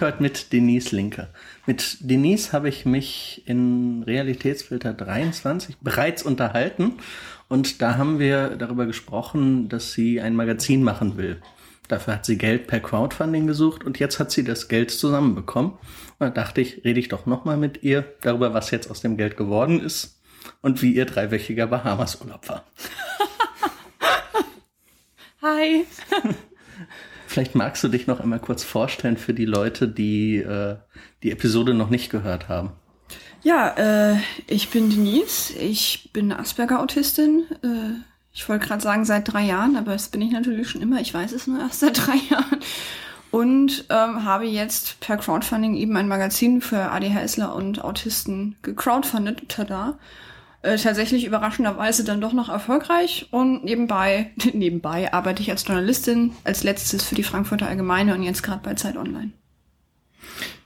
heute mit Denise Linke. Mit Denise habe ich mich in Realitätsfilter 23 bereits unterhalten und da haben wir darüber gesprochen, dass sie ein Magazin machen will. Dafür hat sie Geld per Crowdfunding gesucht und jetzt hat sie das Geld zusammenbekommen. Und da dachte ich, rede ich doch nochmal mit ihr darüber, was jetzt aus dem Geld geworden ist und wie ihr dreiwöchiger Bahamas-Urlaub war. Hi. Vielleicht magst du dich noch einmal kurz vorstellen für die Leute, die äh, die Episode noch nicht gehört haben. Ja, äh, ich bin Denise. Ich bin Asperger-Autistin. Äh, ich wollte gerade sagen seit drei Jahren, aber das bin ich natürlich schon immer. Ich weiß es nur erst seit drei Jahren. Und ähm, habe jetzt per Crowdfunding eben ein Magazin für ADHSler und Autisten gecrowdfundet. Tada. Äh, tatsächlich überraschenderweise dann doch noch erfolgreich. Und nebenbei, nebenbei arbeite ich als Journalistin als letztes für die Frankfurter Allgemeine und jetzt gerade bei Zeit Online.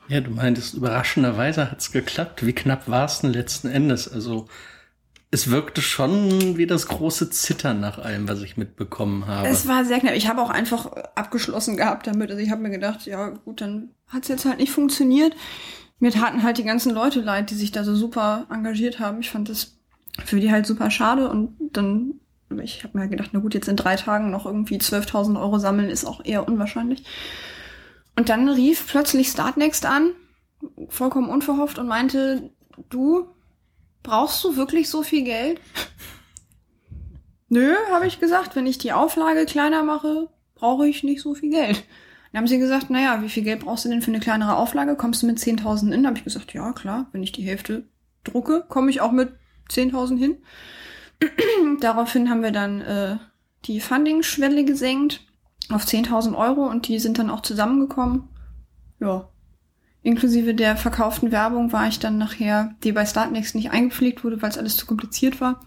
Ja, du meintest, überraschenderweise hat's geklappt. Wie knapp war es denn letzten Endes? Also es wirkte schon wie das große Zittern nach allem, was ich mitbekommen habe. Es war sehr knapp. Ich habe auch einfach abgeschlossen gehabt damit. Also ich habe mir gedacht, ja gut, dann hat's jetzt halt nicht funktioniert. Mir taten halt die ganzen Leute leid, die sich da so super engagiert haben. Ich fand das für die halt super schade und dann, ich habe mir gedacht, na gut, jetzt in drei Tagen noch irgendwie 12.000 Euro sammeln ist auch eher unwahrscheinlich. Und dann rief plötzlich Startnext an, vollkommen unverhofft und meinte, du, brauchst du wirklich so viel Geld? Nö, habe ich gesagt, wenn ich die Auflage kleiner mache, brauche ich nicht so viel Geld. Dann haben sie gesagt, naja, wie viel Geld brauchst du denn für eine kleinere Auflage? Kommst du mit 10.000 in? Da habe ich gesagt, ja, klar, wenn ich die Hälfte drucke, komme ich auch mit 10.000 hin. Daraufhin haben wir dann äh, die Funding-Schwelle gesenkt auf 10.000 Euro und die sind dann auch zusammengekommen. Ja. Inklusive der verkauften Werbung war ich dann nachher, die bei Startnext nicht eingepflegt wurde, weil es alles zu kompliziert war,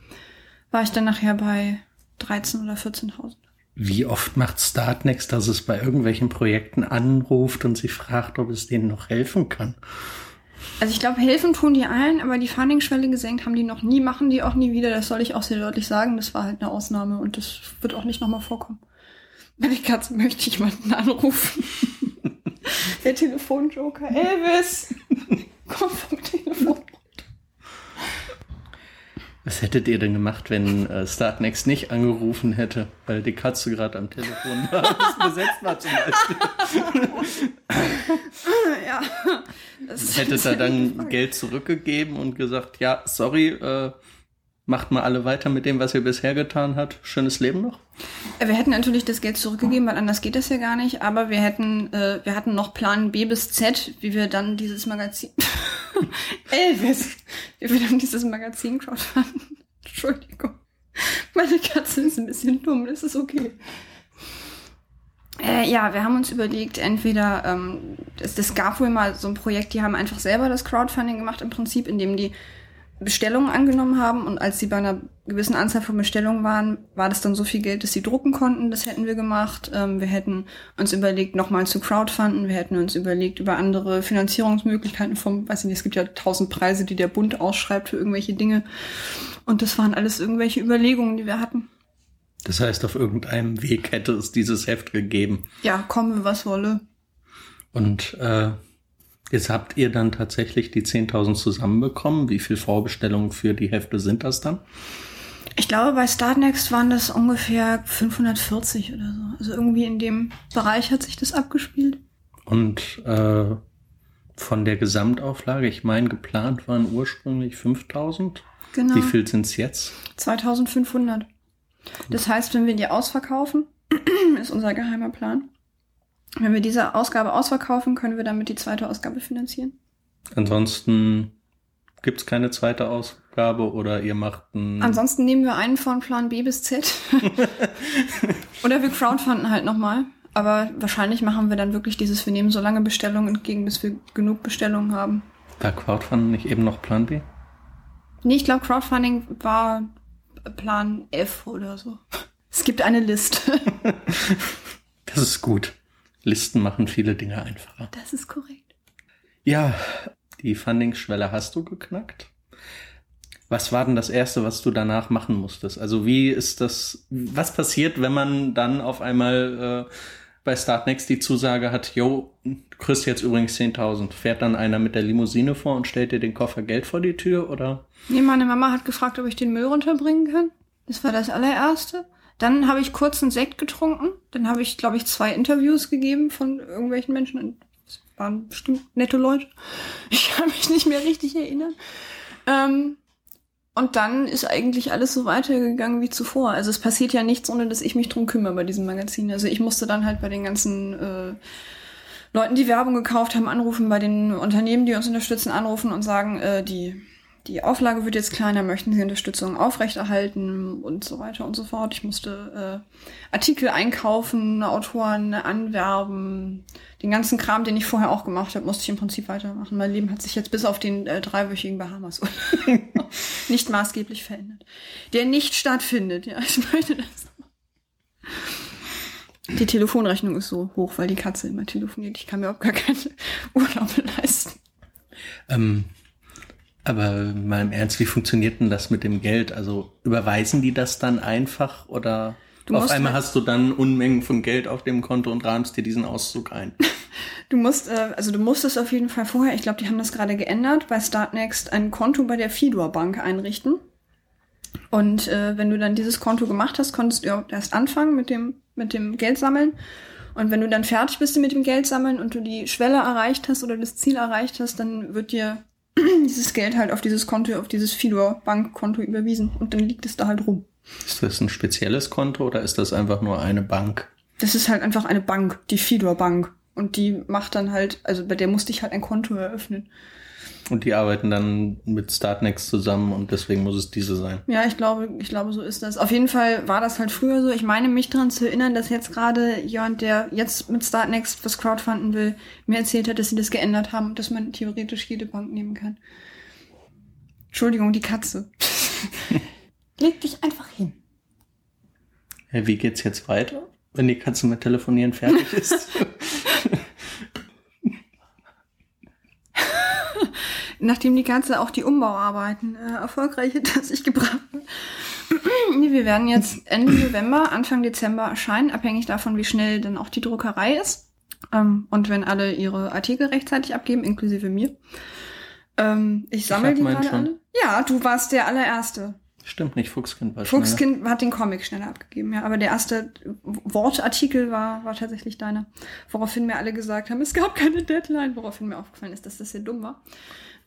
war ich dann nachher bei 13.000 oder 14.000. Wie oft macht Startnext, dass es bei irgendwelchen Projekten anruft und sie fragt, ob es denen noch helfen kann? Also ich glaube, helfen tun die allen, aber die Funding-Schwelle gesenkt haben die noch nie, machen die auch nie wieder. Das soll ich auch sehr deutlich sagen. Das war halt eine Ausnahme und das wird auch nicht nochmal vorkommen. Meine Katze möchte jemanden anrufen. Der Telefonjoker. Elvis! Komm vom Telefon. Was hättet ihr denn gemacht, wenn äh, Startnext nicht angerufen hätte, weil die Katze gerade am Telefon war, besetzt war zum Beispiel? ja. Hättet ihr dann Geld zurückgegeben und gesagt, ja, sorry, äh, macht mal alle weiter mit dem, was ihr bisher getan habt. Schönes Leben noch? Wir hätten natürlich das Geld zurückgegeben, weil anders geht das ja gar nicht. Aber wir hätten, äh, wir hatten noch Plan B bis Z, wie wir dann dieses Magazin, Elvis, wie wir dann dieses Magazin crowdfunden. Entschuldigung. Meine Katze ist ein bisschen dumm, das ist okay. Äh, ja, wir haben uns überlegt, entweder, ähm, das, das gab wohl mal so ein Projekt, die haben einfach selber das Crowdfunding gemacht, im Prinzip, indem die Bestellungen angenommen haben und als sie bei einer gewissen Anzahl von Bestellungen waren, war das dann so viel Geld, dass sie drucken konnten. Das hätten wir gemacht. Ähm, wir hätten uns überlegt, nochmal zu crowdfunden. Wir hätten uns überlegt, über andere Finanzierungsmöglichkeiten vom, weiß ich nicht, es gibt ja tausend Preise, die der Bund ausschreibt für irgendwelche Dinge. Und das waren alles irgendwelche Überlegungen, die wir hatten. Das heißt, auf irgendeinem Weg hätte es dieses Heft gegeben. Ja, komme, was wolle. Und äh, Jetzt habt ihr dann tatsächlich die 10.000 zusammenbekommen. Wie viel Vorbestellungen für die Hefte sind das dann? Ich glaube, bei Startnext waren das ungefähr 540 oder so. Also irgendwie in dem Bereich hat sich das abgespielt. Und äh, von der Gesamtauflage, ich meine, geplant waren ursprünglich 5000. Genau. Wie viel sind es jetzt? 2500. Das heißt, wenn wir die ausverkaufen, ist unser geheimer Plan, wenn wir diese Ausgabe ausverkaufen, können wir damit die zweite Ausgabe finanzieren. Ansonsten gibt's keine zweite Ausgabe oder ihr macht ein. Ansonsten nehmen wir einen von Plan B bis Z. oder wir crowdfunden halt nochmal. Aber wahrscheinlich machen wir dann wirklich dieses, wir nehmen so lange Bestellungen entgegen, bis wir genug Bestellungen haben. War Crowdfunding nicht eben noch Plan B? Nee, ich glaube, Crowdfunding war Plan F oder so. Es gibt eine Liste. das ist gut. Listen machen viele Dinge einfacher. Das ist korrekt. Ja, die Funding-Schwelle hast du geknackt. Was war denn das erste, was du danach machen musstest? Also wie ist das, was passiert, wenn man dann auf einmal äh, bei Startnext die Zusage hat, yo, du kriegst jetzt übrigens 10.000. Fährt dann einer mit der Limousine vor und stellt dir den Koffer Geld vor die Tür oder? Nee, meine Mama hat gefragt, ob ich den Müll runterbringen kann. Das war das allererste. Dann habe ich kurz einen Sekt getrunken. Dann habe ich, glaube ich, zwei Interviews gegeben von irgendwelchen Menschen. Das waren bestimmt nette Leute. Ich kann mich nicht mehr richtig erinnern. Ähm, und dann ist eigentlich alles so weitergegangen wie zuvor. Also es passiert ja nichts, ohne dass ich mich drum kümmere bei diesem Magazin. Also ich musste dann halt bei den ganzen äh, Leuten, die Werbung gekauft haben, anrufen, bei den Unternehmen, die uns unterstützen, anrufen und sagen, äh, die die Auflage wird jetzt kleiner, möchten Sie Unterstützung aufrechterhalten und so weiter und so fort. Ich musste äh, Artikel einkaufen, Autoren anwerben, den ganzen Kram, den ich vorher auch gemacht habe, musste ich im Prinzip weitermachen. Mein Leben hat sich jetzt bis auf den äh, dreiwöchigen Bahamas nicht maßgeblich verändert. Der nicht stattfindet, ja, ich möchte das. Die Telefonrechnung ist so hoch, weil die Katze immer telefoniert. Ich kann mir auch gar keine Urlaube leisten. Ähm, aber mal im Ernst, wie funktioniert denn das mit dem Geld? Also überweisen die das dann einfach oder auf einmal hast du dann Unmengen von Geld auf dem Konto und rahmst dir diesen Auszug ein? Du musst, äh, also du musst es auf jeden Fall vorher, ich glaube, die haben das gerade geändert, bei Startnext ein Konto bei der Fidor Bank einrichten. Und äh, wenn du dann dieses Konto gemacht hast, konntest du erst anfangen mit dem, mit dem Geld sammeln. Und wenn du dann fertig bist mit dem Geld sammeln und du die Schwelle erreicht hast oder das Ziel erreicht hast, dann wird dir dieses Geld halt auf dieses Konto, auf dieses Fidor Bankkonto überwiesen und dann liegt es da halt rum. Ist das ein spezielles Konto oder ist das einfach nur eine Bank? Das ist halt einfach eine Bank, die Fidor Bank. Und die macht dann halt, also bei der musste ich halt ein Konto eröffnen. Und die arbeiten dann mit Startnext zusammen und deswegen muss es diese sein. Ja, ich glaube, ich glaube, so ist das. Auf jeden Fall war das halt früher so. Ich meine mich daran zu erinnern, dass jetzt gerade jemand, der jetzt mit Startnext was crowdfunden will, mir erzählt hat, dass sie das geändert haben und dass man theoretisch jede Bank nehmen kann. Entschuldigung, die Katze. Leg dich einfach hin. Wie geht's jetzt weiter, wenn die Katze mit Telefonieren fertig ist? nachdem die ganze auch die Umbauarbeiten äh, erfolgreich hinter sich gebracht hat. nee, wir werden jetzt Ende November, Anfang Dezember erscheinen, abhängig davon, wie schnell dann auch die Druckerei ist. Ähm, und wenn alle ihre Artikel rechtzeitig abgeben, inklusive mir. Ähm, ich sammle die gerade alle. Ja, du warst der allererste. Stimmt nicht, Fuchskind war Fuchskind schneller. hat den Comic schneller abgegeben, ja. Aber der erste Wortartikel war, war tatsächlich deiner. Woraufhin mir alle gesagt haben, es gab keine Deadline. Woraufhin mir aufgefallen ist, dass das sehr dumm war.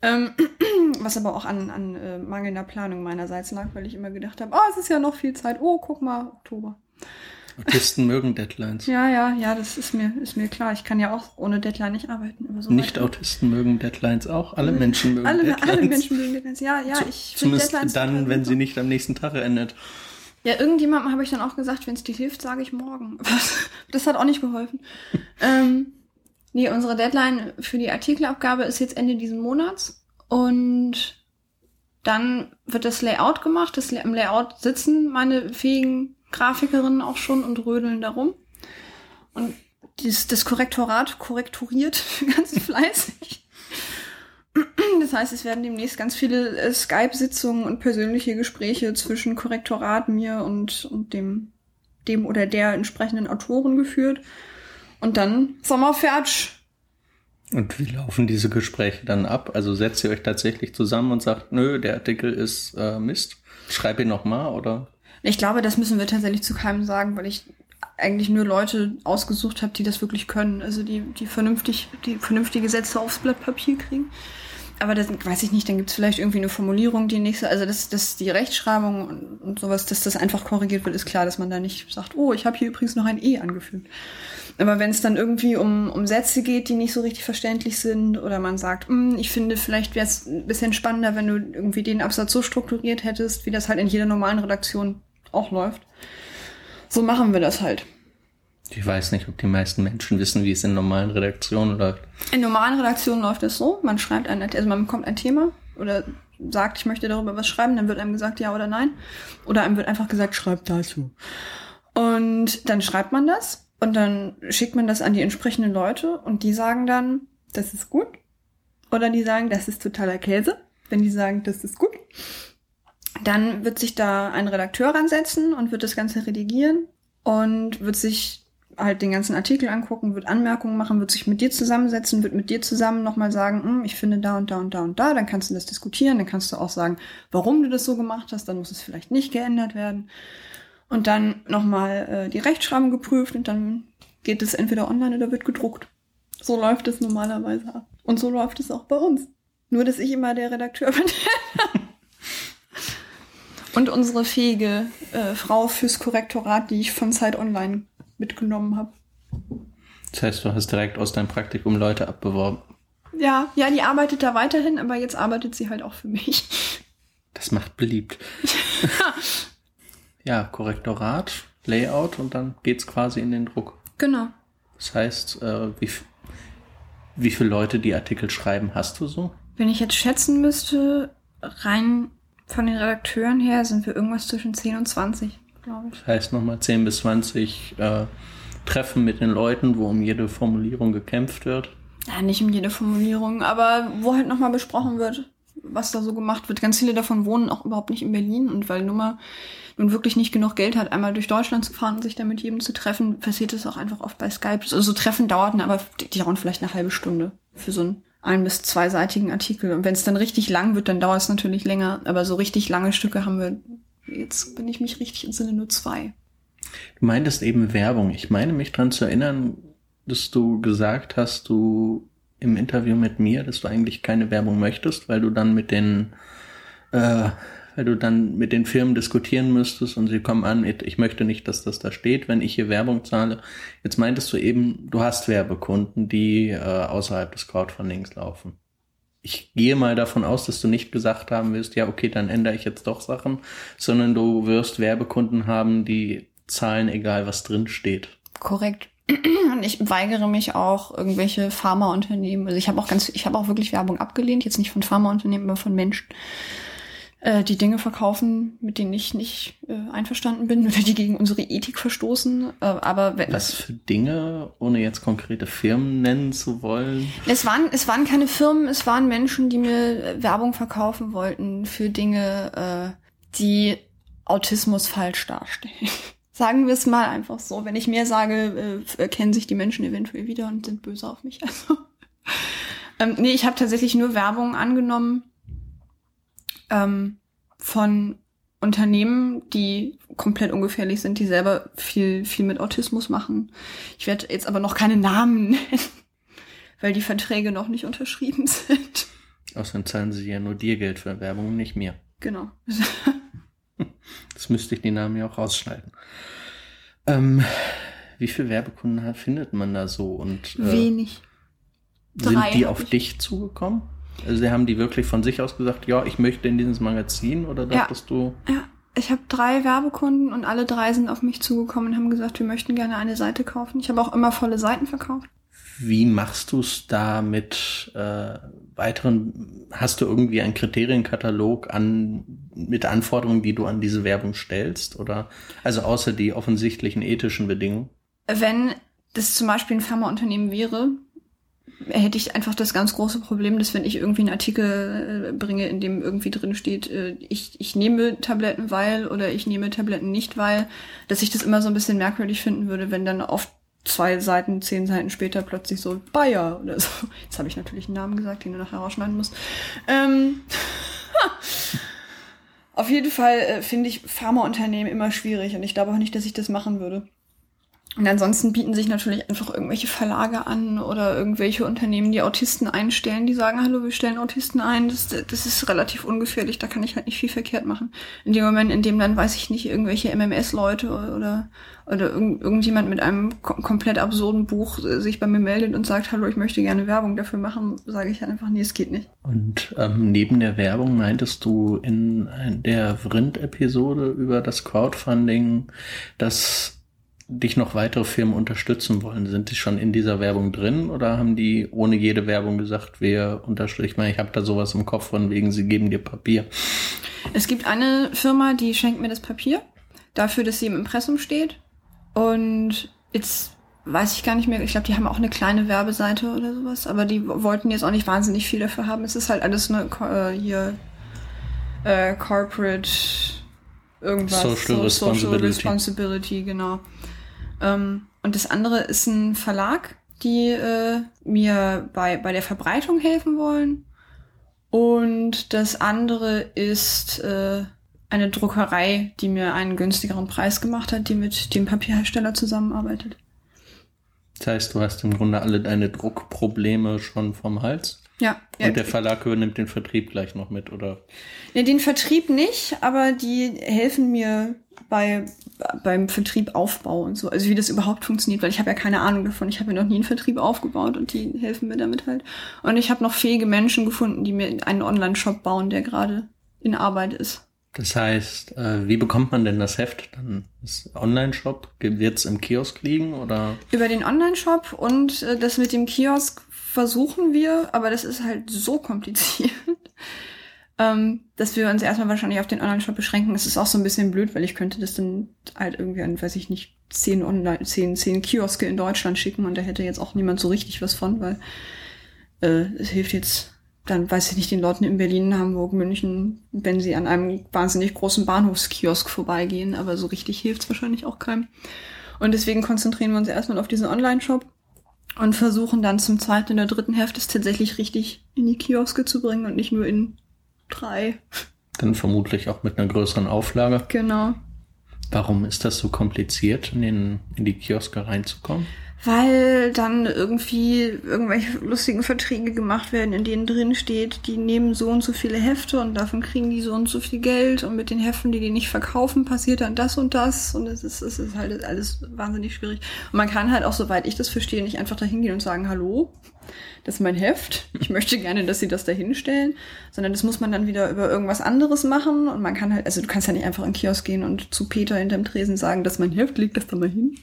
Ähm, was aber auch an, an äh, mangelnder Planung meinerseits lag, weil ich immer gedacht habe, oh, es ist ja noch viel Zeit. Oh, guck mal, Oktober. Autisten mögen Deadlines. Ja, ja, ja, das ist mir, ist mir klar. Ich kann ja auch ohne Deadline nicht arbeiten. So Nicht-Autisten mögen Deadlines auch. Alle Menschen mögen alle, Deadlines. Alle Menschen mögen Deadlines. Ja, ja, ich Zumindest Deadlines dann, wenn sie nicht am nächsten Tag endet. Ja, irgendjemandem habe ich dann auch gesagt, wenn es dir hilft, sage ich morgen. das hat auch nicht geholfen. ähm, Nee, unsere Deadline für die Artikelabgabe ist jetzt Ende diesen Monats. Und dann wird das Layout gemacht. Das, Im Layout sitzen meine fähigen Grafikerinnen auch schon und rödeln darum. Und das, das Korrektorat korrekturiert ganz fleißig. Das heißt, es werden demnächst ganz viele äh, Skype-Sitzungen und persönliche Gespräche zwischen Korrektorat, mir und, und dem, dem oder der entsprechenden Autoren geführt. Und dann Sommerfertig. Und wie laufen diese Gespräche dann ab? Also setzt ihr euch tatsächlich zusammen und sagt, nö, der Artikel ist äh, Mist, schreib ihn nochmal, oder? Ich glaube, das müssen wir tatsächlich zu keinem sagen, weil ich eigentlich nur Leute ausgesucht habe, die das wirklich können. Also die, die vernünftig, die vernünftige Sätze aufs Blatt Papier kriegen. Aber das weiß ich nicht, dann gibt es vielleicht irgendwie eine Formulierung, die nächste, also dass, dass die Rechtschreibung und, und sowas, dass das einfach korrigiert wird, ist klar, dass man da nicht sagt, oh, ich habe hier übrigens noch ein E angefügt. Aber wenn es dann irgendwie um, um Sätze geht, die nicht so richtig verständlich sind, oder man sagt, hm, ich finde, vielleicht wäre es ein bisschen spannender, wenn du irgendwie den Absatz so strukturiert hättest, wie das halt in jeder normalen Redaktion auch läuft. So machen wir das halt. Ich weiß nicht, ob die meisten Menschen wissen, wie es in normalen Redaktionen läuft. In normalen Redaktionen läuft es so, man schreibt ein, also man bekommt ein Thema oder sagt, ich möchte darüber was schreiben, dann wird einem gesagt ja oder nein. Oder einem wird einfach gesagt, schreib dazu. Und dann schreibt man das und dann schickt man das an die entsprechenden Leute und die sagen dann, das ist gut. Oder die sagen, das ist totaler Käse. Wenn die sagen, das ist gut, dann wird sich da ein Redakteur ransetzen und wird das Ganze redigieren und wird sich halt den ganzen Artikel angucken, wird Anmerkungen machen, wird sich mit dir zusammensetzen, wird mit dir zusammen nochmal sagen, hm, ich finde da und da und da und da, dann kannst du das diskutieren, dann kannst du auch sagen, warum du das so gemacht hast, dann muss es vielleicht nicht geändert werden. Und dann nochmal äh, die Rechtschreibung geprüft und dann geht es entweder online oder wird gedruckt. So läuft es normalerweise ab. Und so läuft es auch bei uns. Nur, dass ich immer der Redakteur bin. und unsere fähige äh, Frau fürs Korrektorat, die ich von Zeit Online mitgenommen habe. Das heißt, du hast direkt aus deinem Praktikum Leute abbeworben. Ja, ja, die arbeitet da weiterhin, aber jetzt arbeitet sie halt auch für mich. Das macht beliebt. ja, Korrektorat, Layout und dann geht's quasi in den Druck. Genau. Das heißt, äh, wie, wie viele Leute die Artikel schreiben, hast du so? Wenn ich jetzt schätzen müsste, rein von den Redakteuren her sind wir irgendwas zwischen 10 und 20, glaube ich. Das heißt nochmal 10 bis 20 äh, Treffen mit den Leuten, wo um jede Formulierung gekämpft wird. Ja, nicht um jede Formulierung, aber wo halt nochmal besprochen wird, was da so gemacht wird. Ganz viele davon wohnen auch überhaupt nicht in Berlin und weil Nummer nun wirklich nicht genug Geld hat, einmal durch Deutschland zu fahren und sich da mit jedem zu treffen, passiert es auch einfach oft bei Skype. Also so Treffen dauerten, aber die, die dauern vielleicht eine halbe Stunde für so ein ein- bis zweiseitigen Artikel. Und wenn es dann richtig lang wird, dann dauert es natürlich länger. Aber so richtig lange Stücke haben wir, jetzt bin ich mich richtig entsinne, nur zwei. Du meintest eben Werbung. Ich meine mich dran zu erinnern, dass du gesagt hast, du im Interview mit mir, dass du eigentlich keine Werbung möchtest, weil du dann mit den äh, weil du dann mit den Firmen diskutieren müsstest und sie kommen an, ich möchte nicht, dass das da steht, wenn ich hier Werbung zahle. Jetzt meintest du eben, du hast Werbekunden, die äh, außerhalb des Crowdfundings laufen. Ich gehe mal davon aus, dass du nicht gesagt haben wirst, ja, okay, dann ändere ich jetzt doch Sachen, sondern du wirst Werbekunden haben, die zahlen, egal was drin steht. Korrekt. Und ich weigere mich auch irgendwelche Pharmaunternehmen. Also ich habe auch ganz, ich habe auch wirklich Werbung abgelehnt, jetzt nicht von Pharmaunternehmen, aber von Menschen, äh, die Dinge verkaufen, mit denen ich nicht äh, einverstanden bin oder die gegen unsere Ethik verstoßen. Äh, aber wenn, Was für Dinge, ohne jetzt konkrete Firmen nennen zu wollen? Es waren, es waren keine Firmen, es waren Menschen, die mir Werbung verkaufen wollten für Dinge, äh, die Autismus falsch darstellen. Sagen wir es mal einfach so. Wenn ich mehr sage, äh, erkennen sich die Menschen eventuell wieder und sind böse auf mich. Also, ähm, nee, ich habe tatsächlich nur Werbung angenommen ähm, von Unternehmen, die komplett ungefährlich sind, die selber viel, viel mit Autismus machen. Ich werde jetzt aber noch keine Namen nennen, weil die Verträge noch nicht unterschrieben sind. Außerdem zahlen sie ja nur dir Geld für Werbung, nicht mir. Genau. Das müsste ich die Namen ja auch rausschneiden. Ähm, wie viele Werbekunden findet man da so? Und äh, Wenig. sind Drei die hab auf ich. dich zugekommen? Also sie haben die wirklich von sich aus gesagt, ja, ich möchte in dieses Magazin oder Ja. dachtest du? Ja, ich habe drei Werbekunden und alle drei sind auf mich zugekommen und haben gesagt, wir möchten gerne eine Seite kaufen. Ich habe auch immer volle Seiten verkauft. Wie machst du es da mit äh, weiteren, hast du irgendwie einen Kriterienkatalog an mit Anforderungen, die du an diese Werbung stellst? Oder also außer die offensichtlichen ethischen Bedingungen? Wenn das zum Beispiel ein Pharmaunternehmen wäre, hätte ich einfach das ganz große Problem, dass wenn ich irgendwie einen Artikel äh, bringe, in dem irgendwie drin steht, äh, ich, ich nehme Tabletten weil oder ich nehme Tabletten nicht weil, dass ich das immer so ein bisschen merkwürdig finden würde, wenn dann auf zwei Seiten, zehn Seiten später plötzlich so Bayer oder so. Jetzt habe ich natürlich einen Namen gesagt, den du nachher rausschneiden musst. Ähm, auf jeden Fall äh, finde ich Pharmaunternehmen immer schwierig und ich glaube auch nicht, dass ich das machen würde. Und ansonsten bieten sich natürlich einfach irgendwelche Verlage an oder irgendwelche Unternehmen, die Autisten einstellen, die sagen, hallo, wir stellen Autisten ein. Das, das ist relativ ungefährlich, da kann ich halt nicht viel verkehrt machen. In dem Moment, in dem dann, weiß ich nicht, irgendwelche MMS-Leute oder, oder irgend, irgendjemand mit einem kom komplett absurden Buch äh, sich bei mir meldet und sagt, hallo, ich möchte gerne Werbung dafür machen, sage ich halt einfach, nee, es geht nicht. Und ähm, neben der Werbung meintest du in der Vrind-Episode über das Crowdfunding, dass dich noch weitere Firmen unterstützen wollen. Sind die schon in dieser Werbung drin oder haben die ohne jede Werbung gesagt, wir unterstützen? Ich meine, ich habe da sowas im Kopf von wegen, sie geben dir Papier. Es gibt eine Firma, die schenkt mir das Papier dafür, dass sie im Impressum steht. Und jetzt weiß ich gar nicht mehr, ich glaube, die haben auch eine kleine Werbeseite oder sowas, aber die wollten jetzt auch nicht wahnsinnig viel dafür haben. Es ist halt alles eine äh, hier äh, Corporate irgendwas. Social Responsibility. Responsibility, genau. Ähm, Und das andere ist ein Verlag, die äh, mir bei, bei der Verbreitung helfen wollen. Und das andere ist äh, eine Druckerei, die mir einen günstigeren Preis gemacht hat, die mit dem Papierhersteller zusammenarbeitet. Das heißt, du hast im Grunde alle deine Druckprobleme schon vom Hals? Ja. Und ja. der Verlag übernimmt den Vertrieb gleich noch mit, oder? Ja, den Vertrieb nicht, aber die helfen mir bei beim Vertriebaufbau und so. Also wie das überhaupt funktioniert, weil ich habe ja keine Ahnung davon. Ich habe ja noch nie einen Vertrieb aufgebaut und die helfen mir damit halt. Und ich habe noch fähige Menschen gefunden, die mir einen Online-Shop bauen, der gerade in Arbeit ist. Das heißt, äh, wie bekommt man denn das Heft? Dann ist Online-Shop, wird es im Kiosk liegen oder? Über den Online-Shop und äh, das mit dem Kiosk versuchen wir, aber das ist halt so kompliziert, ähm, dass wir uns erstmal wahrscheinlich auf den Online-Shop beschränken. Das ist auch so ein bisschen blöd, weil ich könnte das dann halt irgendwie an, weiß ich nicht, zehn Online, zehn, zehn Kioske in Deutschland schicken und da hätte jetzt auch niemand so richtig was von, weil äh, es hilft jetzt dann weiß ich nicht, den Leuten in Berlin, Hamburg, München, wenn sie an einem wahnsinnig großen Bahnhofskiosk vorbeigehen, aber so richtig hilft's wahrscheinlich auch keinem. Und deswegen konzentrieren wir uns erstmal auf diesen Online-Shop und versuchen dann zum zweiten oder dritten Heft es tatsächlich richtig in die Kioske zu bringen und nicht nur in drei. Dann vermutlich auch mit einer größeren Auflage. Genau. Warum ist das so kompliziert, in, den, in die Kioske reinzukommen? Weil dann irgendwie irgendwelche lustigen Verträge gemacht werden, in denen drin steht, die nehmen so und so viele Hefte und davon kriegen die so und so viel Geld und mit den Heften, die die nicht verkaufen, passiert dann das und das und es ist, es ist halt alles wahnsinnig schwierig. Und man kann halt auch, soweit ich das verstehe, nicht einfach da hingehen und sagen, hallo, das ist mein Heft, ich möchte gerne, dass sie das da hinstellen, sondern das muss man dann wieder über irgendwas anderes machen und man kann halt, also du kannst ja nicht einfach in den Kiosk gehen und zu Peter hinterm Tresen sagen, dass mein Heft liegt, das da mal hin.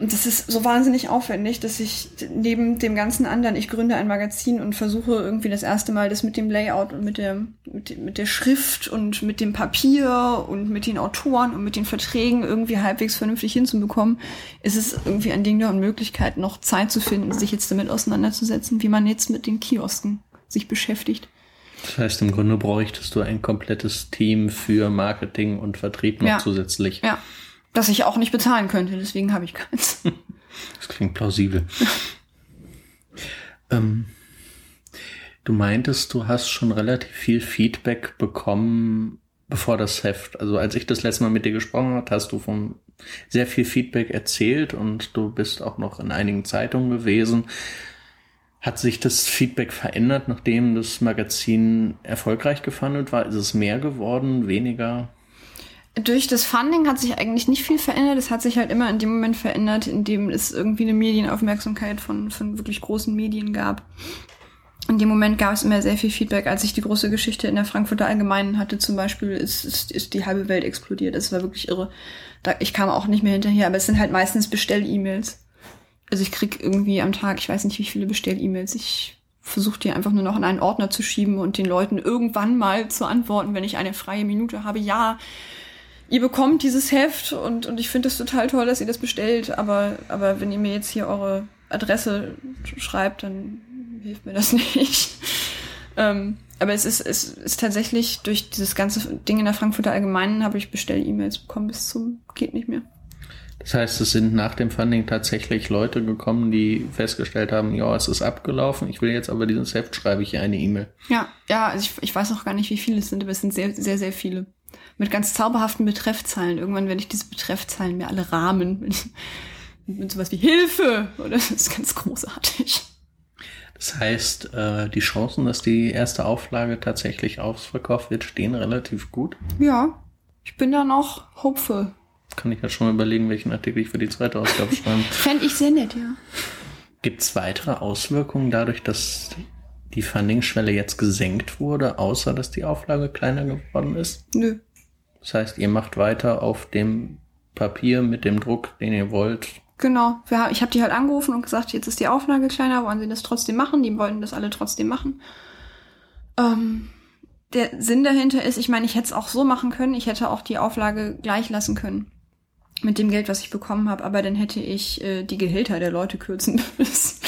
Und das ist so wahnsinnig aufwendig, dass ich neben dem ganzen anderen, ich gründe ein Magazin und versuche irgendwie das erste Mal das mit dem Layout und mit der, mit, mit der Schrift und mit dem Papier und mit den Autoren und mit den Verträgen irgendwie halbwegs vernünftig hinzubekommen, ist es irgendwie ein Ding der Unmöglichkeit, noch Zeit zu finden, sich jetzt damit auseinanderzusetzen, wie man jetzt mit den Kiosken sich beschäftigt. Das heißt, im Grunde bräuchtest du ein komplettes Team für Marketing und Vertrieb noch Ja. zusätzlich. Ja. Das ich auch nicht bezahlen könnte, deswegen habe ich keins. Das klingt plausibel. ähm, du meintest, du hast schon relativ viel Feedback bekommen, bevor das Heft. Also als ich das letzte Mal mit dir gesprochen habe, hast du von sehr viel Feedback erzählt und du bist auch noch in einigen Zeitungen gewesen. Hat sich das Feedback verändert, nachdem das Magazin erfolgreich gefunden war? Ist es mehr geworden, weniger? Durch das Funding hat sich eigentlich nicht viel verändert. Es hat sich halt immer in dem Moment verändert, in dem es irgendwie eine Medienaufmerksamkeit von, von wirklich großen Medien gab. In dem Moment gab es immer sehr viel Feedback. Als ich die große Geschichte in der Frankfurter Allgemeinen hatte, zum Beispiel, ist, ist, ist die halbe Welt explodiert. Das war wirklich irre. Da, ich kam auch nicht mehr hinterher, aber es sind halt meistens Bestell-E-Mails. Also ich krieg irgendwie am Tag, ich weiß nicht wie viele Bestell-E-Mails. Ich versuche die einfach nur noch in einen Ordner zu schieben und den Leuten irgendwann mal zu antworten, wenn ich eine freie Minute habe. Ja, ihr bekommt dieses Heft und, und ich finde es total toll, dass ihr das bestellt, aber, aber wenn ihr mir jetzt hier eure Adresse schreibt, dann hilft mir das nicht. ähm, aber es ist, es ist tatsächlich durch dieses ganze Ding in der Frankfurter Allgemeinen habe ich Bestell-E-Mails bekommen bis zum geht nicht mehr. Das heißt, es sind nach dem Funding tatsächlich Leute gekommen, die festgestellt haben, ja, es ist abgelaufen, ich will jetzt aber dieses Heft, schreibe ich hier eine E-Mail. Ja, ja, also ich, ich weiß auch gar nicht, wie viele es sind, aber es sind sehr, sehr, sehr viele. Mit ganz zauberhaften Betreffzeilen. Irgendwann werde ich diese Betreffzeilen mir alle rahmen. Mit, mit sowas wie Hilfe! Oder das ist ganz großartig. Das heißt, äh, die Chancen, dass die erste Auflage tatsächlich ausverkauft wird, stehen relativ gut. Ja, ich bin da noch hopeful. Kann ich ja schon mal überlegen, welchen Artikel ich für die zweite Ausgabe schreibe. Fände ich sehr nett, ja. Gibt es weitere Auswirkungen dadurch, dass die Funding-Schwelle jetzt gesenkt wurde, außer dass die Auflage kleiner geworden ist? Nö. Das heißt, ihr macht weiter auf dem Papier mit dem Druck, den ihr wollt. Genau. Wir, ich habe die halt angerufen und gesagt, jetzt ist die Auflage kleiner, wollen sie das trotzdem machen? Die wollten das alle trotzdem machen. Ähm, der Sinn dahinter ist, ich meine, ich hätte es auch so machen können, ich hätte auch die Auflage gleich lassen können. Mit dem Geld, was ich bekommen habe, aber dann hätte ich äh, die Gehälter der Leute kürzen müssen.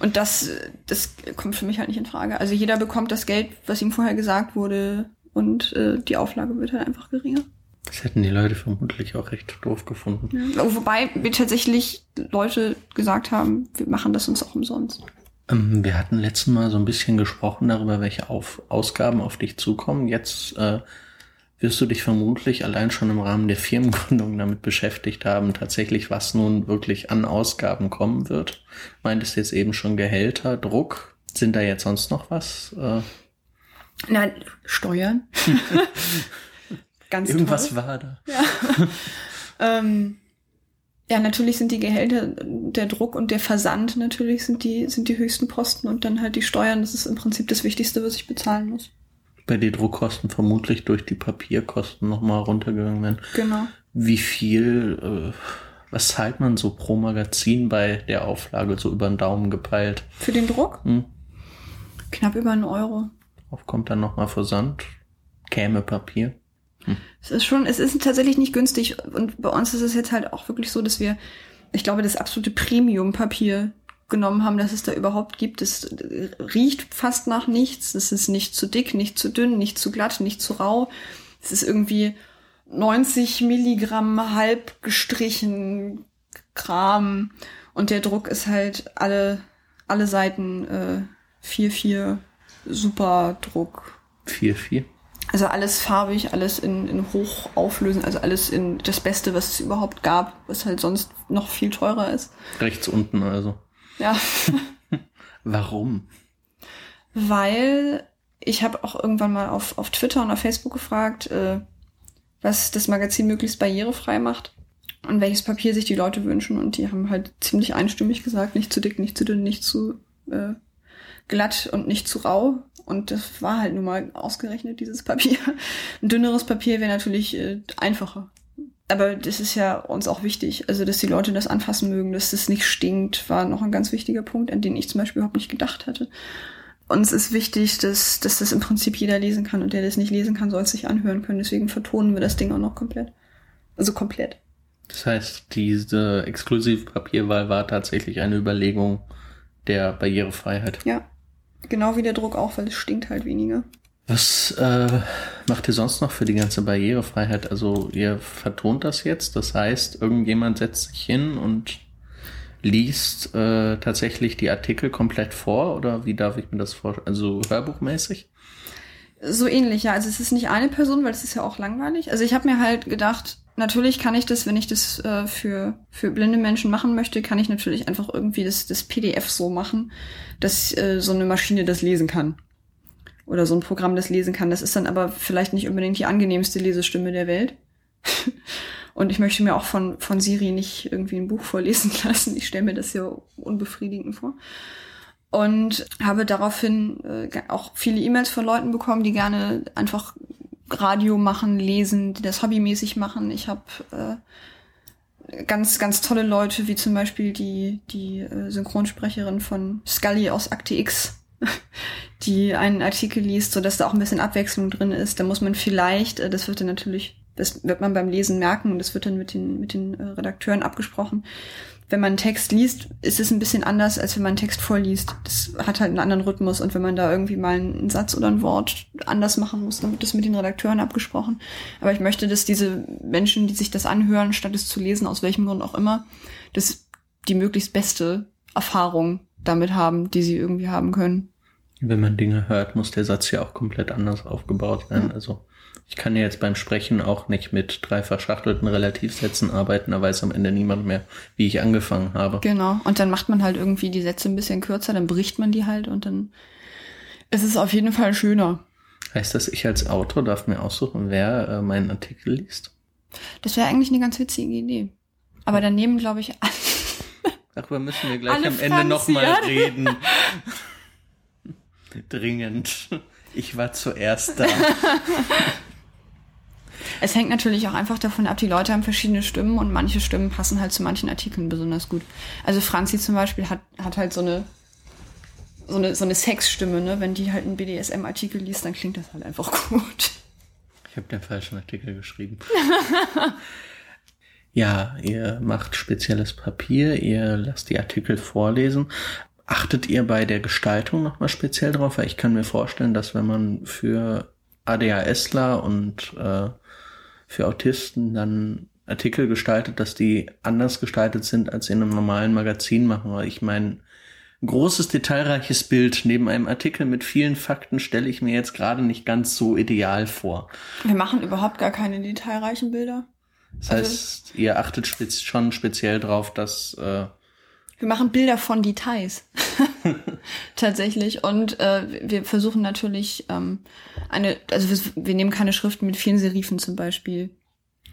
Und das, das kommt für mich halt nicht in Frage. Also jeder bekommt das Geld, was ihm vorher gesagt wurde, und äh, die Auflage wird halt einfach geringer. Das hätten die Leute vermutlich auch recht doof gefunden. Ja. Wobei wir tatsächlich Leute gesagt haben, wir machen das uns auch umsonst. Ähm, wir hatten letztes Mal so ein bisschen gesprochen darüber, welche auf Ausgaben auf dich zukommen. Jetzt äh, wirst du dich vermutlich allein schon im Rahmen der Firmengründung damit beschäftigt haben, tatsächlich was nun wirklich an Ausgaben kommen wird. Meintest jetzt eben schon Gehälter, Druck. Sind da jetzt sonst noch was? Äh, Nein, Steuern. Ganz Irgendwas toll. war da. Ja. ähm, ja, natürlich sind die Gehälter, der Druck und der Versand natürlich sind die, sind die höchsten Posten und dann halt die Steuern, das ist im Prinzip das Wichtigste, was ich bezahlen muss. Bei den Druckkosten vermutlich durch die Papierkosten nochmal runtergegangen werden. Genau. Wie viel, äh, was zahlt man so pro Magazin bei der Auflage so über den Daumen gepeilt? Für den Druck? Hm? Knapp über einen Euro. Auf kommt dann nochmal Versand, käme Papier. Hm. Es ist schon, es ist tatsächlich nicht günstig und bei uns ist es jetzt halt auch wirklich so, dass wir, ich glaube, das absolute Premium-Papier genommen haben, dass es da überhaupt gibt. Es riecht fast nach nichts. Es ist nicht zu dick, nicht zu dünn, nicht zu glatt, nicht zu rau. Es ist irgendwie 90 Milligramm halb gestrichen Kram und der Druck ist halt alle, alle Seiten äh, 4-4 super Druck. 4-4? Also alles farbig, alles in, in Hochauflösen, also alles in das Beste, was es überhaupt gab, was halt sonst noch viel teurer ist. Rechts unten also. Ja. Warum? Weil ich habe auch irgendwann mal auf, auf Twitter und auf Facebook gefragt, äh, was das Magazin möglichst barrierefrei macht und welches Papier sich die Leute wünschen. Und die haben halt ziemlich einstimmig gesagt, nicht zu dick, nicht zu dünn, nicht zu äh, glatt und nicht zu rau. Und das war halt nun mal ausgerechnet dieses Papier. Ein dünneres Papier wäre natürlich äh, einfacher. Aber das ist ja uns auch wichtig. Also, dass die Leute das anfassen mögen, dass das nicht stinkt, war noch ein ganz wichtiger Punkt, an den ich zum Beispiel überhaupt nicht gedacht hatte. Uns ist wichtig, dass, dass das im Prinzip jeder lesen kann und der das nicht lesen kann, soll es sich anhören können. Deswegen vertonen wir das Ding auch noch komplett. Also komplett. Das heißt, diese exklusive Papierwahl war tatsächlich eine Überlegung der Barrierefreiheit. Ja. Genau wie der Druck auch, weil es stinkt halt weniger. Was äh, macht ihr sonst noch für die ganze Barrierefreiheit? Also ihr vertont das jetzt, das heißt, irgendjemand setzt sich hin und liest äh, tatsächlich die Artikel komplett vor oder wie darf ich mir das vorstellen? Also hörbuchmäßig? So ähnlich, ja. Also es ist nicht eine Person, weil es ist ja auch langweilig. Also ich habe mir halt gedacht, natürlich kann ich das, wenn ich das äh, für, für blinde Menschen machen möchte, kann ich natürlich einfach irgendwie das, das PDF so machen, dass äh, so eine Maschine das lesen kann. Oder so ein Programm das lesen kann. Das ist dann aber vielleicht nicht unbedingt die angenehmste Lesestimme der Welt. Und ich möchte mir auch von, von Siri nicht irgendwie ein Buch vorlesen lassen. Ich stelle mir das ja unbefriedigend vor. Und habe daraufhin äh, auch viele E-Mails von Leuten bekommen, die gerne einfach Radio machen, lesen, die das hobbymäßig machen. Ich habe äh, ganz, ganz tolle Leute, wie zum Beispiel die, die äh, Synchronsprecherin von Scully aus Akte X, die einen Artikel liest, so dass da auch ein bisschen Abwechslung drin ist. Da muss man vielleicht, äh, das wird dann natürlich, das wird man beim Lesen merken und das wird dann mit den, mit den äh, Redakteuren abgesprochen, wenn man einen Text liest, ist es ein bisschen anders, als wenn man einen Text vorliest. Das hat halt einen anderen Rhythmus und wenn man da irgendwie mal einen Satz oder ein Wort anders machen muss, dann wird das mit den Redakteuren abgesprochen. Aber ich möchte, dass diese Menschen, die sich das anhören, statt es zu lesen, aus welchem Grund auch immer, dass die möglichst beste Erfahrung damit haben, die sie irgendwie haben können. Wenn man Dinge hört, muss der Satz ja auch komplett anders aufgebaut sein. Also ich kann ja jetzt beim Sprechen auch nicht mit drei verschachtelten Relativsätzen arbeiten, da weiß am Ende niemand mehr, wie ich angefangen habe. Genau. Und dann macht man halt irgendwie die Sätze ein bisschen kürzer, dann bricht man die halt und dann ist es auf jeden Fall schöner. Heißt das, ich als Autor darf mir aussuchen, wer äh, meinen Artikel liest? Das wäre eigentlich eine ganz witzige Idee. Aber daneben glaube ich. Darüber müssen wir gleich am Ende nochmal reden. Dringend. Ich war zuerst da. Es hängt natürlich auch einfach davon ab, die Leute haben verschiedene Stimmen und manche Stimmen passen halt zu manchen Artikeln besonders gut. Also Franzi zum Beispiel hat, hat halt so eine, so eine, so eine Sexstimme, ne? Wenn die halt einen BDSM-Artikel liest, dann klingt das halt einfach gut. Ich habe den falschen Artikel geschrieben. ja, ihr macht spezielles Papier, ihr lasst die Artikel vorlesen. Achtet ihr bei der Gestaltung nochmal speziell drauf? Weil ich kann mir vorstellen, dass wenn man für ADHSler und äh, für Autisten dann Artikel gestaltet, dass die anders gestaltet sind, als sie in einem normalen Magazin machen. Weil ich meine, ein großes, detailreiches Bild neben einem Artikel mit vielen Fakten stelle ich mir jetzt gerade nicht ganz so ideal vor. Wir machen überhaupt gar keine detailreichen Bilder. Das also, heißt, ihr achtet spez schon speziell drauf, dass äh, wir machen Bilder von Details. Tatsächlich. Und äh, wir versuchen natürlich ähm, eine, also wir, wir nehmen keine Schriften mit vielen Serifen zum Beispiel.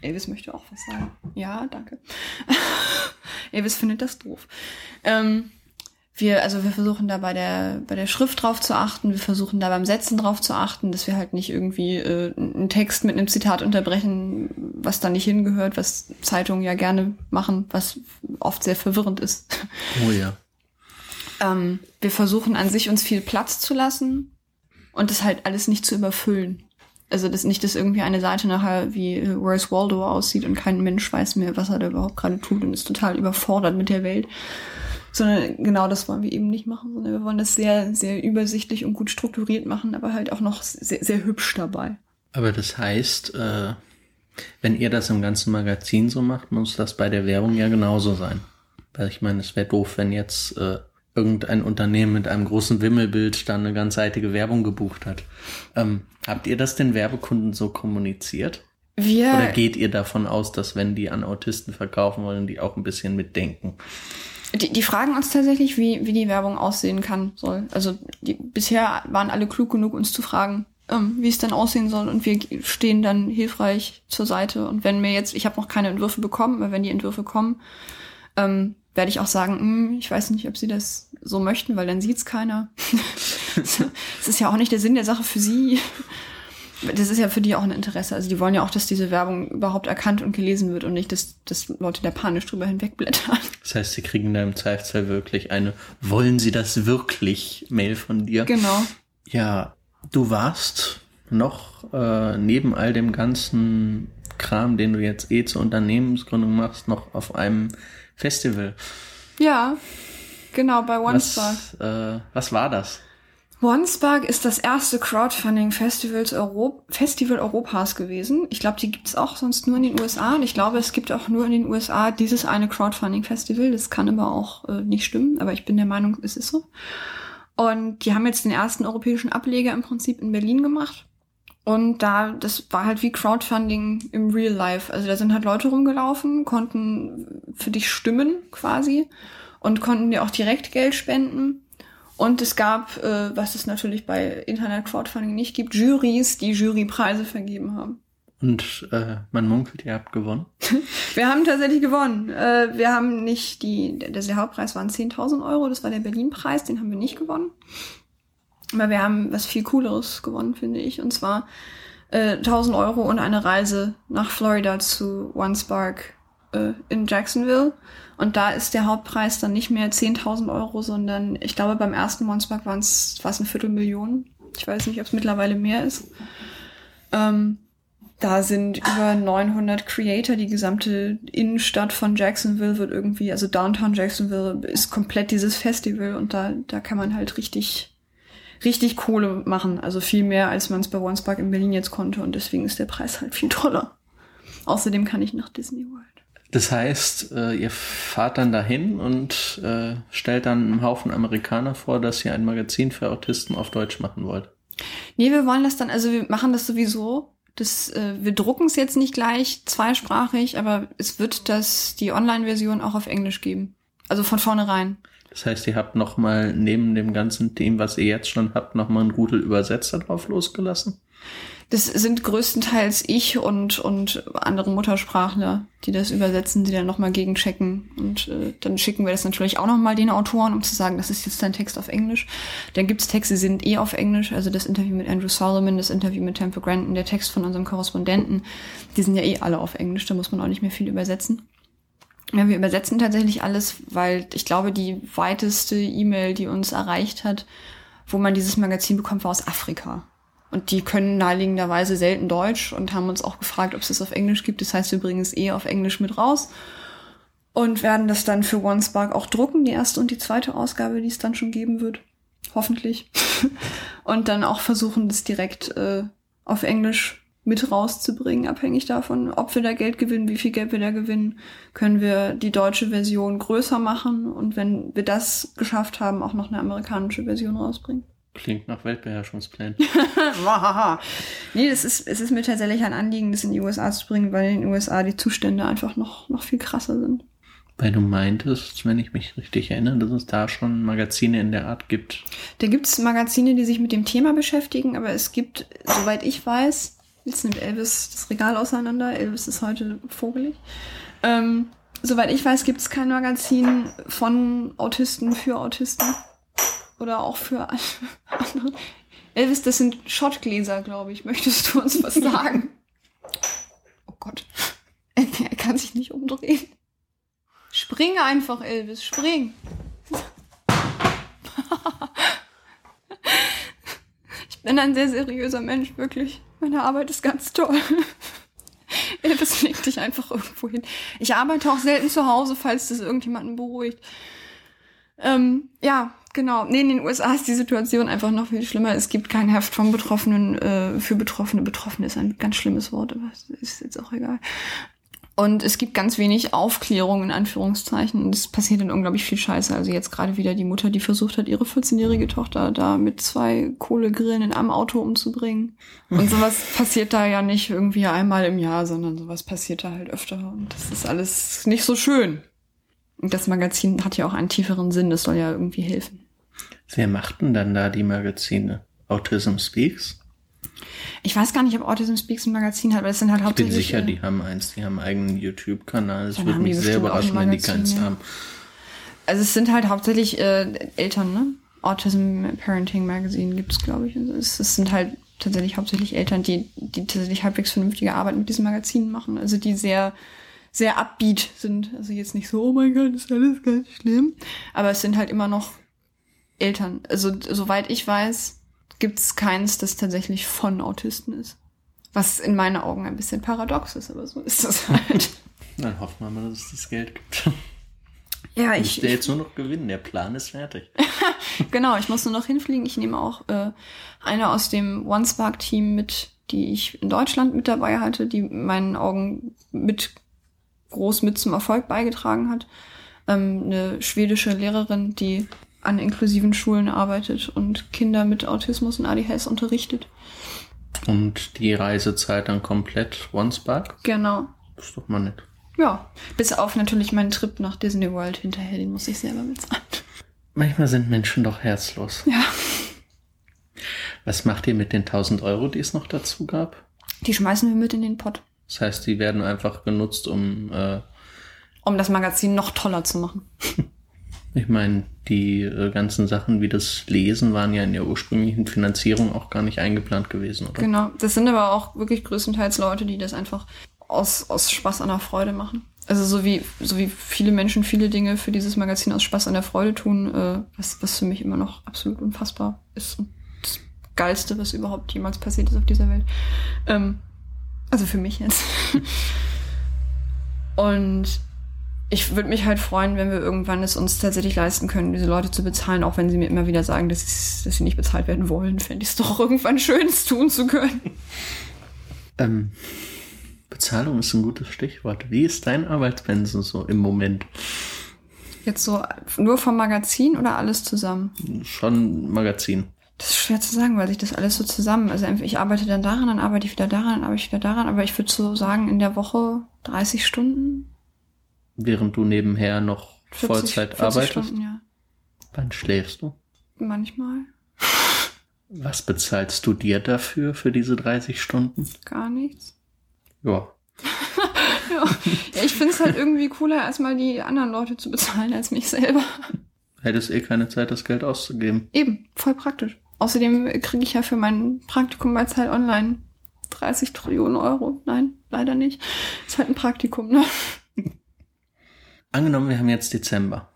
Elvis möchte auch was sagen. Ja, danke. Elvis findet das doof. Ähm, wir, also wir versuchen da bei der, bei der Schrift drauf zu achten, wir versuchen da beim Setzen drauf zu achten, dass wir halt nicht irgendwie äh, einen Text mit einem Zitat unterbrechen, was da nicht hingehört, was Zeitungen ja gerne machen, was oft sehr verwirrend ist. Oh ja. ähm, wir versuchen an sich uns viel Platz zu lassen und das halt alles nicht zu überfüllen. Also das nicht, dass irgendwie eine Seite nachher wie äh, Where's Waldo aussieht und kein Mensch weiß mehr, was er da überhaupt gerade tut und ist total überfordert mit der Welt sondern genau das wollen wir eben nicht machen, sondern wir wollen das sehr, sehr übersichtlich und gut strukturiert machen, aber halt auch noch sehr, sehr hübsch dabei. Aber das heißt, äh, wenn ihr das im ganzen Magazin so macht, muss das bei der Werbung ja genauso sein. Weil ich meine, es wäre doof, wenn jetzt äh, irgendein Unternehmen mit einem großen Wimmelbild dann eine ganzseitige Werbung gebucht hat. Ähm, habt ihr das den Werbekunden so kommuniziert? Wir Oder geht ihr davon aus, dass wenn die an Autisten verkaufen wollen, die auch ein bisschen mitdenken? Die, die fragen uns tatsächlich, wie, wie die Werbung aussehen kann, soll. Also die, bisher waren alle klug genug, uns zu fragen, ähm, wie es denn aussehen soll. Und wir stehen dann hilfreich zur Seite. Und wenn mir jetzt, ich habe noch keine Entwürfe bekommen, aber wenn die Entwürfe kommen, ähm, werde ich auch sagen, hm, ich weiß nicht, ob sie das so möchten, weil dann sieht's keiner. Es ist ja auch nicht der Sinn der Sache für sie das ist ja für die auch ein Interesse. Also die wollen ja auch, dass diese Werbung überhaupt erkannt und gelesen wird und nicht, dass, dass Leute da panisch drüber hinwegblättern. Das heißt, sie kriegen da im Zweifelsfall wirklich eine Wollen sie das wirklich Mail von dir? Genau. Ja, du warst noch äh, neben all dem ganzen Kram, den du jetzt eh zur Unternehmensgründung machst, noch auf einem Festival. Ja, genau, bei OneSpark. Was, äh, was war das? OneSpark ist das erste Crowdfunding-Festival Europ Festival Europas gewesen. Ich glaube, die gibt's auch sonst nur in den USA. Und ich glaube, es gibt auch nur in den USA dieses eine Crowdfunding-Festival. Das kann aber auch äh, nicht stimmen, aber ich bin der Meinung, es ist so. Und die haben jetzt den ersten europäischen Ableger im Prinzip in Berlin gemacht. Und da, das war halt wie Crowdfunding im Real Life. Also da sind halt Leute rumgelaufen, konnten für dich stimmen quasi und konnten dir auch direkt Geld spenden. Und es gab, äh, was es natürlich bei Internet-Crowdfunding nicht gibt, Juries, die Jurypreise vergeben haben. Und äh, man munkelt, ihr habt gewonnen? wir haben tatsächlich gewonnen. Äh, wir haben nicht die, der, der Hauptpreis waren 10.000 Euro, das war der Berlin-Preis, den haben wir nicht gewonnen. Aber wir haben was viel Cooleres gewonnen, finde ich. Und zwar äh, 1000 Euro und eine Reise nach Florida zu One Spark äh, in Jacksonville. Und da ist der Hauptpreis dann nicht mehr 10.000 Euro, sondern ich glaube, beim ersten Monsterpark waren es fast eine Viertelmillion. Ich weiß nicht, ob es mittlerweile mehr ist. Ähm, da sind über 900 Creator, die gesamte Innenstadt von Jacksonville wird irgendwie, also Downtown Jacksonville ist komplett dieses Festival und da, da kann man halt richtig, richtig Kohle machen. Also viel mehr, als man es bei One in Berlin jetzt konnte und deswegen ist der Preis halt viel toller. Außerdem kann ich nach Disney World. Das heißt, äh, ihr fahrt dann dahin und äh, stellt dann einem Haufen Amerikaner vor, dass ihr ein Magazin für Autisten auf Deutsch machen wollt. Nee, wir wollen das dann, also wir machen das sowieso. Das, äh, wir drucken es jetzt nicht gleich zweisprachig, aber es wird das die Online-Version auch auf Englisch geben. Also von vornherein. Das heißt, ihr habt nochmal neben dem ganzen Team, was ihr jetzt schon habt, nochmal einen guten Übersetzer drauf losgelassen? Das sind größtenteils ich und, und andere Muttersprachler, die das übersetzen, die dann nochmal gegenchecken. Und äh, dann schicken wir das natürlich auch nochmal den Autoren, um zu sagen, das ist jetzt dein Text auf Englisch. Dann gibt's Texte, die sind eh auf Englisch. Also das Interview mit Andrew Solomon, das Interview mit Temple Granton, der Text von unserem Korrespondenten, die sind ja eh alle auf Englisch. Da muss man auch nicht mehr viel übersetzen. Ja, wir übersetzen tatsächlich alles, weil ich glaube, die weiteste E-Mail, die uns erreicht hat, wo man dieses Magazin bekommt, war aus Afrika. Und die können naheliegenderweise selten Deutsch und haben uns auch gefragt, ob es das auf Englisch gibt. Das heißt, wir bringen es eh auf Englisch mit raus und werden das dann für OneSpark auch drucken, die erste und die zweite Ausgabe, die es dann schon geben wird. Hoffentlich. und dann auch versuchen, das direkt äh, auf Englisch mit rauszubringen, abhängig davon, ob wir da Geld gewinnen, wie viel Geld wir da gewinnen, können wir die deutsche Version größer machen und wenn wir das geschafft haben, auch noch eine amerikanische Version rausbringen. Klingt nach Weltbeherrschungsplänen. nee, es ist, es ist mir tatsächlich ein Anliegen, das in die USA zu bringen, weil in den USA die Zustände einfach noch, noch viel krasser sind. Weil du meintest, wenn ich mich richtig erinnere, dass es da schon Magazine in der Art gibt. Da gibt es Magazine, die sich mit dem Thema beschäftigen, aber es gibt, soweit ich weiß, jetzt nimmt Elvis das Regal auseinander. Elvis ist heute vogelig. Ähm, soweit ich weiß, gibt es kein Magazin von Autisten für Autisten. Oder auch für andere. Elvis, das sind Schottgläser, glaube ich. Möchtest du uns was sagen? oh Gott. Er kann sich nicht umdrehen. Spring einfach, Elvis, spring. ich bin ein sehr seriöser Mensch, wirklich. Meine Arbeit ist ganz toll. Elvis legt dich einfach irgendwo hin. Ich arbeite auch selten zu Hause, falls das irgendjemanden beruhigt. Ähm, ja, genau. Nee, in den USA ist die Situation einfach noch viel schlimmer. Es gibt kein Heft von Betroffenen äh, für Betroffene. Betroffene ist ein ganz schlimmes Wort, aber ist jetzt auch egal. Und es gibt ganz wenig Aufklärung in Anführungszeichen. Und es passiert dann unglaublich viel Scheiße. Also jetzt gerade wieder die Mutter, die versucht hat, ihre 14-jährige Tochter da mit zwei Kohlegrillen in einem Auto umzubringen. Und sowas passiert da ja nicht irgendwie einmal im Jahr, sondern sowas passiert da halt öfter. Und das ist alles nicht so schön. Das Magazin hat ja auch einen tieferen Sinn. Das soll ja irgendwie helfen. Wer macht denn dann da die Magazine? Autism Speaks? Ich weiß gar nicht, ob Autism Speaks ein Magazin hat, aber es sind halt hauptsächlich... Ich bin sicher, die haben eins, die haben einen eigenen YouTube-Kanal. Es würde mich sehr überraschen, wenn die keins ja. haben. Also es sind halt hauptsächlich äh, Eltern, ne? Autism Parenting Magazine gibt es, glaube ich. Es, es, sind halt tatsächlich hauptsächlich Eltern, die, die tatsächlich halbwegs vernünftige Arbeit mit diesen Magazinen machen. Also die sehr, sehr upbeat sind. Also jetzt nicht so, oh mein Gott, ist alles ganz schlimm. Aber es sind halt immer noch Eltern. Also soweit ich weiß, gibt es keins, das tatsächlich von Autisten ist. Was in meinen Augen ein bisschen paradox ist, aber so ist das halt. Dann hoffen wir mal, dass es das Geld gibt. Ja, ich. Müsste jetzt nur noch gewinnen, der Plan ist fertig. genau, ich muss nur noch hinfliegen. Ich nehme auch äh, eine aus dem OneSpark-Team mit, die ich in Deutschland mit dabei hatte, die in meinen Augen mit groß mit zum Erfolg beigetragen hat. Ähm, eine schwedische Lehrerin, die an inklusiven Schulen arbeitet und Kinder mit Autismus und ADHS unterrichtet. Und die Reisezeit dann komplett OneSpark? Genau. Das ist doch mal nett. Ja, bis auf natürlich meinen Trip nach Disney World hinterher, den muss ich selber bezahlen. Manchmal sind Menschen doch herzlos. Ja. Was macht ihr mit den 1000 Euro, die es noch dazu gab? Die schmeißen wir mit in den Pott. Das heißt, die werden einfach genutzt, um... Äh, um das Magazin noch toller zu machen. Ich meine, die äh, ganzen Sachen wie das Lesen waren ja in der ursprünglichen Finanzierung auch gar nicht eingeplant gewesen, oder? Genau, das sind aber auch wirklich größtenteils Leute, die das einfach aus, aus Spaß an der Freude machen. Also so wie, so wie viele Menschen viele Dinge für dieses Magazin aus Spaß an der Freude tun, äh, was, was für mich immer noch absolut unfassbar ist und das Geilste, was überhaupt jemals passiert ist auf dieser Welt. Ähm, also für mich jetzt. und ich würde mich halt freuen, wenn wir irgendwann es uns tatsächlich leisten können, diese Leute zu bezahlen, auch wenn sie mir immer wieder sagen, dass, dass sie nicht bezahlt werden wollen. Fände ich es doch irgendwann schön, es tun zu können. Ähm, Bezahlung ist ein gutes Stichwort. Wie ist dein Arbeitspensum so im Moment? Jetzt so nur vom Magazin oder alles zusammen? Schon Magazin. Das ist schwer zu sagen, weil sich das alles so zusammen, also ich arbeite dann daran, dann arbeite ich wieder daran, dann arbeite ich wieder daran, aber ich würde so sagen, in der Woche 30 Stunden während du nebenher noch 40, Vollzeit 40 arbeitest? Stunden, ja. Wann schläfst du? Manchmal. Was bezahlst du dir dafür, für diese 30 Stunden? Gar nichts. Ja. ja. ja. ich finde es halt irgendwie cooler, erstmal die anderen Leute zu bezahlen als mich selber. Hättest eh keine Zeit, das Geld auszugeben. Eben, voll praktisch. Außerdem kriege ich ja für mein Praktikum bei Zeit Online 30 Trillionen Euro. Nein, leider nicht. Ist halt ein Praktikum, ne? Angenommen, wir haben jetzt Dezember.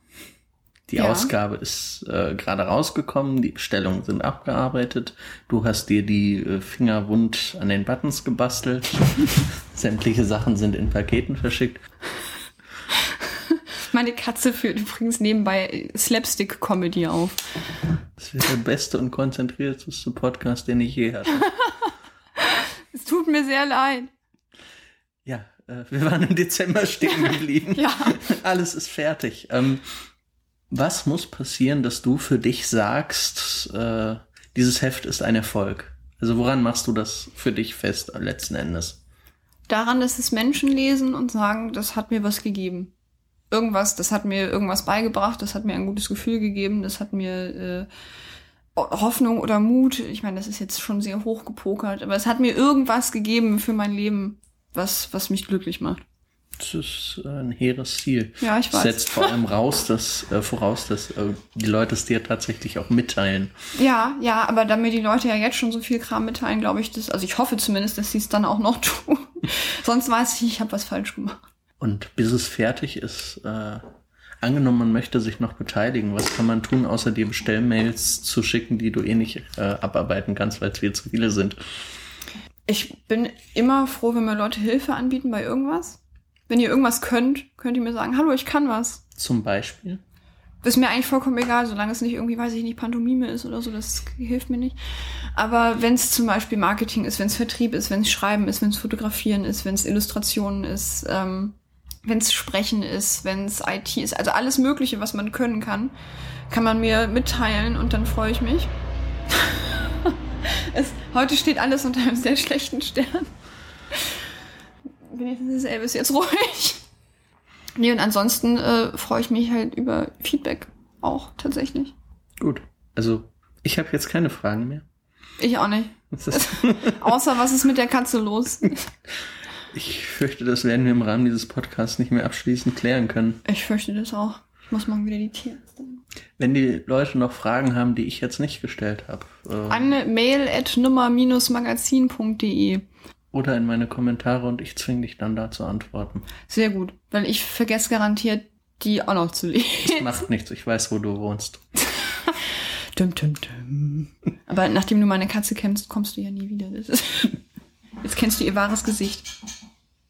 Die ja. Ausgabe ist äh, gerade rausgekommen, die Bestellungen sind abgearbeitet. Du hast dir die äh, Finger wund an den Buttons gebastelt. Sämtliche Sachen sind in Paketen verschickt. Meine Katze führt übrigens nebenbei Slapstick-Comedy auf. Das ist der beste und konzentrierteste Podcast, den ich je hatte. Es tut mir sehr leid. Ja, äh, wir waren im Dezember stehen geblieben. Ja. Alles ist fertig. Ähm, was muss passieren, dass du für dich sagst, äh, dieses Heft ist ein Erfolg? Also woran machst du das für dich fest letzten Endes? Daran, dass es Menschen lesen und sagen, das hat mir was gegeben. Irgendwas, das hat mir irgendwas beigebracht, das hat mir ein gutes Gefühl gegeben, das hat mir äh, Hoffnung oder Mut. Ich meine, das ist jetzt schon sehr hoch gepokert, aber es hat mir irgendwas gegeben für mein Leben, was, was mich glücklich macht. Das ist ein hehres Ziel. Ja, ich weiß. Setzt vor allem raus, dass, äh, voraus, dass äh, die Leute es dir tatsächlich auch mitteilen. Ja, ja, aber da mir die Leute ja jetzt schon so viel Kram mitteilen, glaube ich, dass, also ich hoffe zumindest, dass sie es dann auch noch tun. Sonst weiß ich, ich habe was falsch gemacht. Und bis es fertig ist, äh, angenommen, man möchte sich noch beteiligen, was kann man tun, außer dir Bestellmails zu schicken, die du eh nicht äh, abarbeiten kannst, weil es viel zu viele sind? Ich bin immer froh, wenn mir Leute Hilfe anbieten bei irgendwas. Wenn ihr irgendwas könnt, könnt ihr mir sagen, hallo, ich kann was. Zum Beispiel? Ist mir eigentlich vollkommen egal, solange es nicht irgendwie, weiß ich nicht, Pantomime ist oder so, das hilft mir nicht. Aber wenn es zum Beispiel Marketing ist, wenn es Vertrieb ist, wenn es Schreiben ist, wenn es Fotografieren ist, wenn es Illustrationen ist, ähm, wenn es Sprechen ist, wenn es IT ist, also alles Mögliche, was man können kann, kann man mir mitteilen und dann freue ich mich. es, heute steht alles unter einem sehr schlechten Stern. Wenigstens ist Elvis jetzt ruhig. Nee, und ansonsten äh, freue ich mich halt über Feedback auch tatsächlich. Gut. Also, ich habe jetzt keine Fragen mehr. Ich auch nicht. Außer was ist mit der Katze los? Ich fürchte, das werden wir im Rahmen dieses Podcasts nicht mehr abschließend klären können. Ich fürchte das auch. Ich muss morgen wieder die Tierärzte. Wenn die Leute noch Fragen haben, die ich jetzt nicht gestellt habe. Äh, An mail at nummer-magazin.de Oder in meine Kommentare und ich zwinge dich dann da zu antworten. Sehr gut, weil ich vergesse garantiert, die auch noch zu lesen. Das macht nichts, ich weiß, wo du wohnst. dum, dum, dum. Aber nachdem du meine Katze kennst, kommst du ja nie wieder. Jetzt kennst du ihr wahres Gesicht.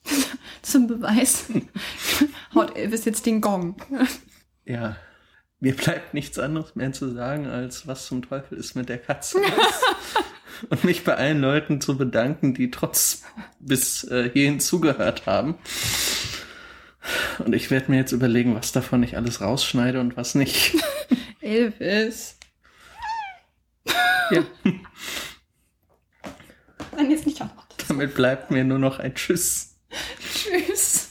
Zum Beweis haut Elvis jetzt den Gong. Ja, mir bleibt nichts anderes mehr zu sagen, als was zum Teufel ist mit der Katze. und mich bei allen Leuten zu bedanken, die trotz bis äh, hierhin zugehört haben. Und ich werde mir jetzt überlegen, was davon ich alles rausschneide und was nicht. Elvis. Ja. Nein, jetzt nicht noch. Damit bleibt mir nur noch ein Tschüss. Tschüss.